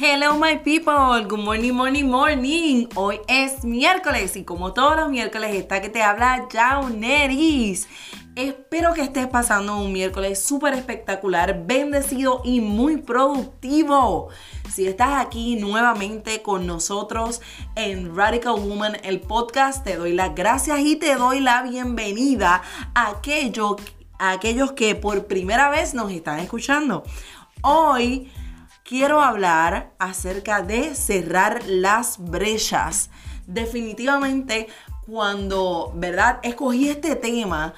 Hello my people, good morning, morning, morning. Hoy es miércoles y como todos los miércoles está que te habla Jauneris. Espero que estés pasando un miércoles súper espectacular, bendecido y muy productivo. Si estás aquí nuevamente con nosotros en Radical Woman, el podcast, te doy las gracias y te doy la bienvenida a, aquello, a aquellos que por primera vez nos están escuchando. Hoy quiero hablar acerca de cerrar las brechas. Definitivamente, cuando, ¿verdad? Escogí este tema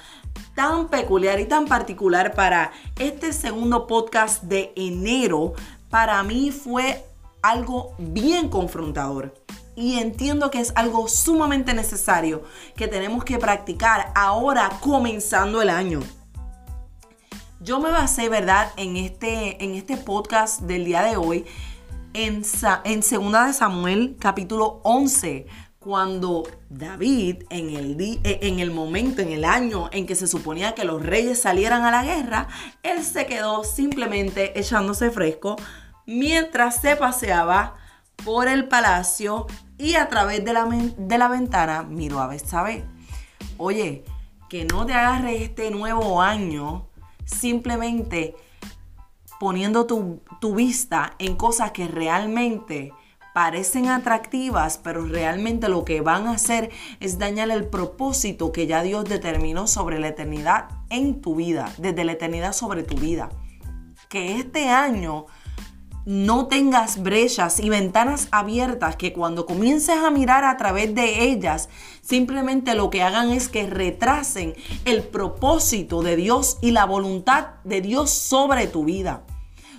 tan peculiar y tan particular para este segundo podcast de enero, para mí fue algo bien confrontador. Y entiendo que es algo sumamente necesario que tenemos que practicar ahora comenzando el año. Yo me basé, ¿verdad?, en este, en este podcast del día de hoy, en, en de Samuel, capítulo 11, cuando David, en el, eh, en el momento, en el año en que se suponía que los reyes salieran a la guerra, él se quedó simplemente echándose fresco mientras se paseaba por el palacio y a través de la, de la ventana miró a Betsabé. Oye, que no te agarre este nuevo año simplemente poniendo tu, vista en cosas que realmente parecen atractivas, pero realmente lo que van a hacer es dañar el propósito que ya Dios determinó sobre la eternidad en tu vida, desde la eternidad sobre tu vida. Que este año no tengas brechas y ventanas abiertas que cuando comiences a mirar a través de ellas, simplemente lo que hagan es que retrasen el propósito de Dios y la voluntad de Dios sobre tu vida.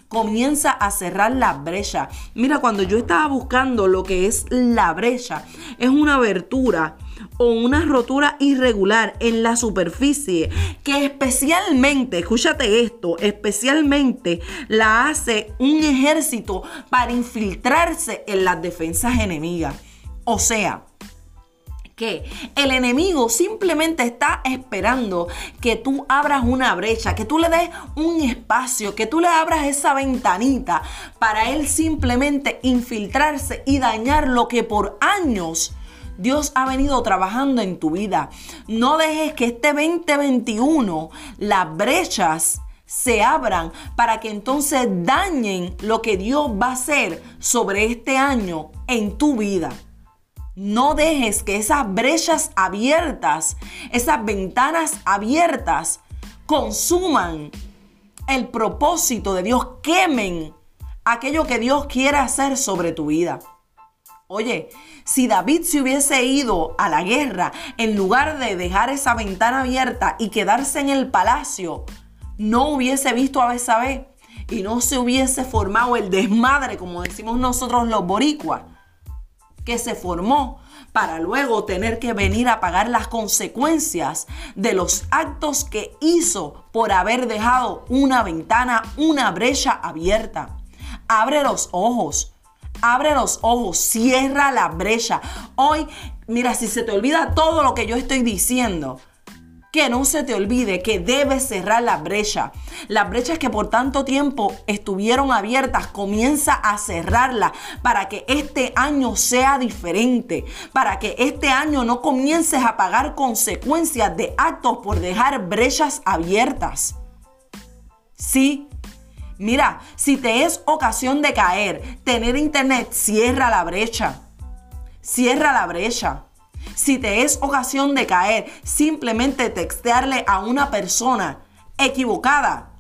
Comienza a cerrar la brecha. Mira, cuando yo estaba buscando lo que es la brecha, es una abertura o una rotura irregular en la superficie que especialmente, escúchate esto, especialmente la hace un ejército para infiltrarse en las defensas enemigas. O sea, que el enemigo simplemente está esperando que tú abras una brecha, que tú le des un espacio, que tú le abras esa ventanita para él simplemente infiltrarse y dañar lo que por años Dios ha venido trabajando en tu vida. No dejes que este 2021 las brechas se abran para que entonces dañen lo que Dios va a hacer sobre este año en tu vida. No dejes que esas brechas abiertas, esas ventanas abiertas, consuman el propósito de Dios, quemen aquello que Dios quiere hacer sobre tu vida. Oye, si David se hubiese ido a la guerra en lugar de dejar esa ventana abierta y quedarse en el palacio, no hubiese visto a Besabé y no se hubiese formado el desmadre, como decimos nosotros los boricuas, que se formó para luego tener que venir a pagar las consecuencias de los actos que hizo por haber dejado una ventana, una brecha abierta. Abre los ojos abre los ojos, cierra la brecha. Hoy, mira, si se te olvida todo lo que yo estoy diciendo, que no se te olvide que debes cerrar la brecha. Las brechas que por tanto tiempo estuvieron abiertas, comienza a cerrarla para que este año sea diferente, para que este año no comiences a pagar consecuencias de actos por dejar brechas abiertas. Sí, Mira, si te es ocasión de caer, tener internet, cierra la brecha. Cierra la brecha. Si te es ocasión de caer, simplemente textearle a una persona equivocada.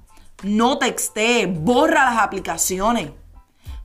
No textee, borra las aplicaciones.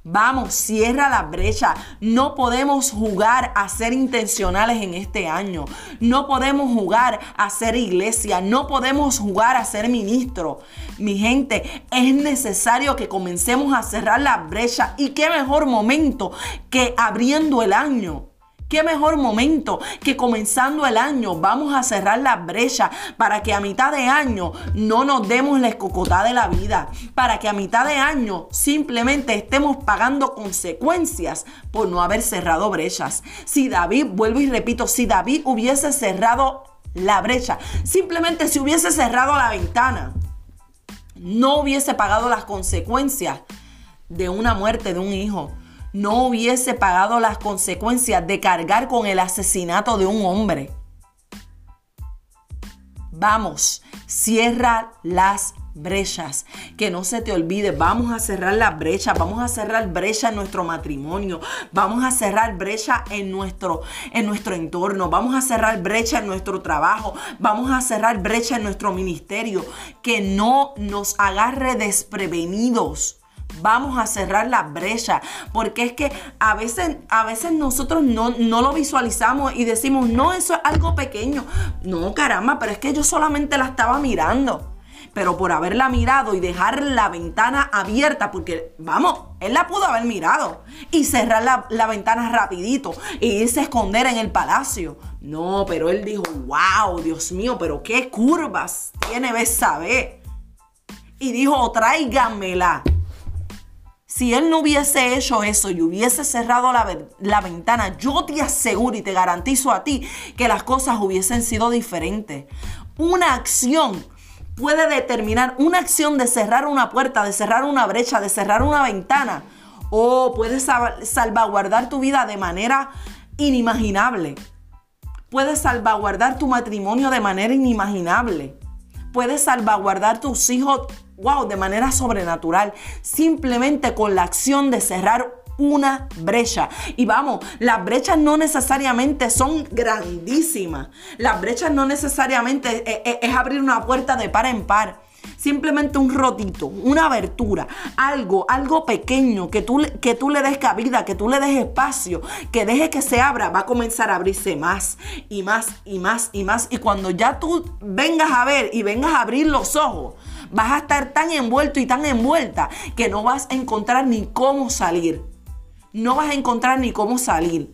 Vamos, cierra la brecha. No podemos jugar a ser intencionales en este año. No podemos jugar a ser iglesia. No podemos jugar a ser ministro. Mi gente, es necesario que comencemos a cerrar la brecha. Y qué mejor momento que abriendo el año. Qué mejor momento que comenzando el año vamos a cerrar la brecha para que a mitad de año no nos demos la escocotada de la vida, para que a mitad de año simplemente estemos pagando consecuencias por no haber cerrado brechas. Si David, vuelvo y repito, si David hubiese cerrado la brecha, simplemente si hubiese cerrado la ventana, no hubiese pagado las consecuencias de una muerte de un hijo no hubiese pagado las consecuencias de cargar con el asesinato de un hombre. Vamos, cierra las brechas. Que no se te olvide, vamos a cerrar las brechas, vamos a cerrar brecha en nuestro matrimonio, vamos a cerrar brecha en nuestro, en nuestro entorno, vamos a cerrar brecha en nuestro trabajo, vamos a cerrar brecha en nuestro ministerio. Que no nos agarre desprevenidos vamos a cerrar la brecha. Porque es que a veces, a veces nosotros no, no, lo visualizamos y decimos, no, eso es algo pequeño. No, caramba, pero es que yo solamente la estaba mirando pero por haberla mirado y dejar la ventana abierta, porque vamos, él la pudo haber mirado y cerrar la, ventana rapidito e irse a esconder en el palacio. No, pero él dijo, wow, Dios mío, pero qué curvas tiene Besabé. Y dijo, tráiganmela. Si él no hubiese hecho eso y hubiese cerrado la, la, ventana, yo te aseguro y te garantizo a ti que las cosas hubiesen sido diferentes. Una acción puede determinar una acción de cerrar una puerta, de cerrar una brecha, de cerrar una ventana, o puede salvaguardar tu vida de manera inimaginable. Puedes salvaguardar tu matrimonio de manera inimaginable. Puedes salvaguardar tus hijos, wow, de manera sobrenatural. Simplemente con la acción de cerrar una brecha. Y vamos, las brechas no necesariamente son grandísimas. Las brechas no necesariamente es, es, es abrir una puerta de par en par simplemente un rotito, una abertura, algo, algo pequeño que tú, que tú le des cabida, que tú le des espacio, que deje que se abra, va a comenzar a abrirse más y más y más y más. Y cuando ya tú vengas a ver y vengas a abrir los ojos, vas a estar tan envuelto y tan envuelta que no vas a encontrar ni cómo salir no vas a encontrar ni cómo salir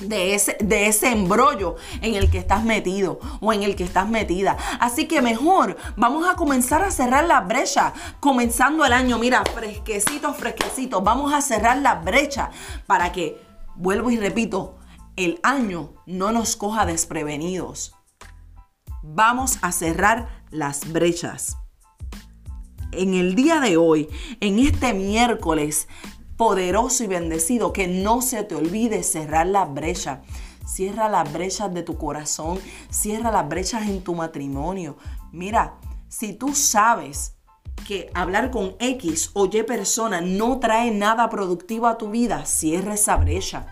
de ese, de ese embrollo en el que estás metido o en el que estás metida. Así que mejor vamos a comenzar a cerrar la brecha comenzando el año. Mira, fresquecito, fresquecito. Vamos a cerrar la brecha para que, vuelvo y repito, el año no nos coja desprevenidos. Vamos a cerrar las brechas. En el día de hoy, en este miércoles poderoso y bendecido, que no se te olvide cerrar la brecha. Cierra las brechas de tu corazón, cierra las brechas en tu matrimonio. Mira, si tú sabes que hablar con X o Y persona no trae nada productivo a tu vida, cierra esa brecha.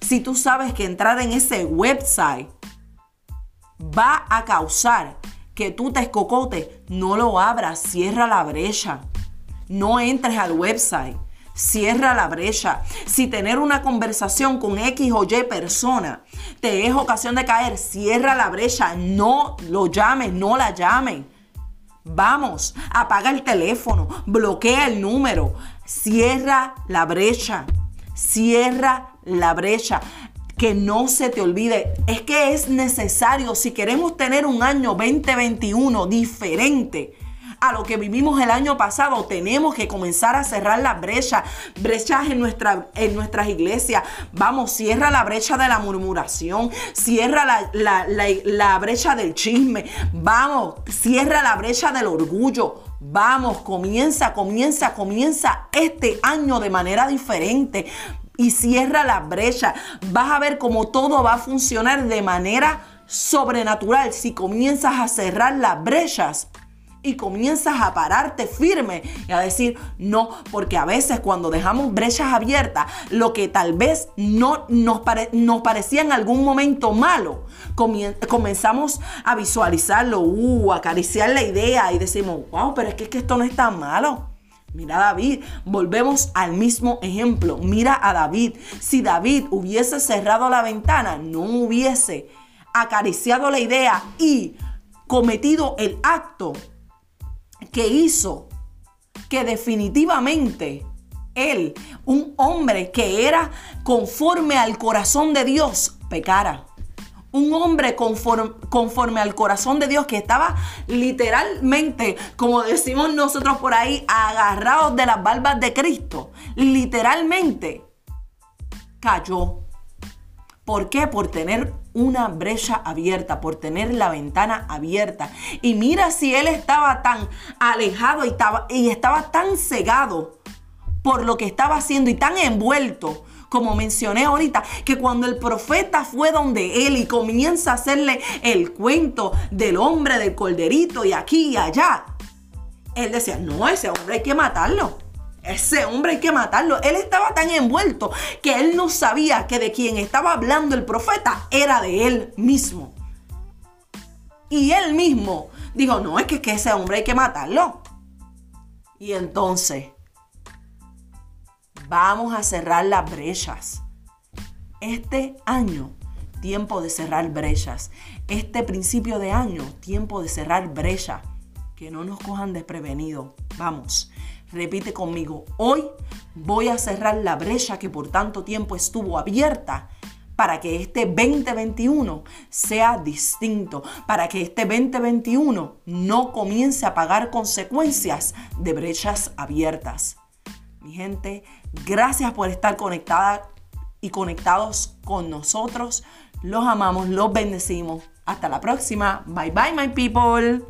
Si tú sabes que entrar en ese website va a causar que tú te escocote, no lo abras, cierra la brecha. No entres al website cierra la brecha. Si tener una conversación con X o Y persona te es ocasión de caer, cierra la brecha. No lo llames, no la llamen. Vamos, apaga el teléfono, bloquea el número, cierra la brecha, cierra la brecha. Que no se te olvide, es que es necesario. Si queremos tener un año 2021 diferente a lo que vivimos el año pasado, tenemos que comenzar a cerrar la brecha, brechas en, en nuestras iglesias. Vamos, cierra la brecha de la murmuración, cierra la, la brecha del chisme, vamos, cierra la brecha del orgullo. Vamos, comienza, comienza, comienza este año de manera diferente y cierra la brecha. Vas a ver cómo todo va a funcionar de manera sobrenatural si comienzas a cerrar las brechas y comienzas a pararte firme y a decir no, porque a veces cuando dejamos brechas abiertas, lo que tal vez no nos, parecía en algún momento malo, comenzamos a visualizarlo, uh, a acariciar la idea y decimos, wow, pero es que esto no es tan malo. Mira a David, volvemos al mismo ejemplo. Mira a David. Si David hubiese cerrado la ventana, no hubiese acariciado la idea y cometido el acto que hizo que definitivamente él, un hombre que era conforme al corazón de Dios, pecara. Un hombre conforme, al corazón de Dios que estaba literalmente, como decimos nosotros por ahí, agarrados de las barbas de Cristo. Literalmente cayó. ¿Por qué? Por tener una brecha abierta, por tener la ventana abierta. Y mira si él estaba tan alejado y estaba, y estaba tan cegado por lo que estaba haciendo y tan envuelto, como mencioné ahorita, que cuando el profeta fue donde él y comienza a hacerle el cuento del hombre del colderito y aquí y allá, él decía, no, ese hombre hay que matarlo. Ese hombre hay que matarlo. Él estaba tan envuelto que él no sabía que de quien estaba hablando el profeta era de él mismo. Y él mismo dijo, no, es que, que ese hombre hay que matarlo. Y entonces, vamos a cerrar las brechas. Este año, tiempo de cerrar brechas. Este principio de año, tiempo de cerrar brechas. Que no nos cojan desprevenidos. Vamos, repite conmigo. Hoy voy a cerrar la brecha que por tanto tiempo estuvo abierta para que este 2021 sea distinto, para que este 2021 no comience a pagar consecuencias de brechas abiertas. Mi gente, gracias por estar conectada y conectados con nosotros. Los amamos, los bendecimos. Hasta la próxima. Bye bye, my people.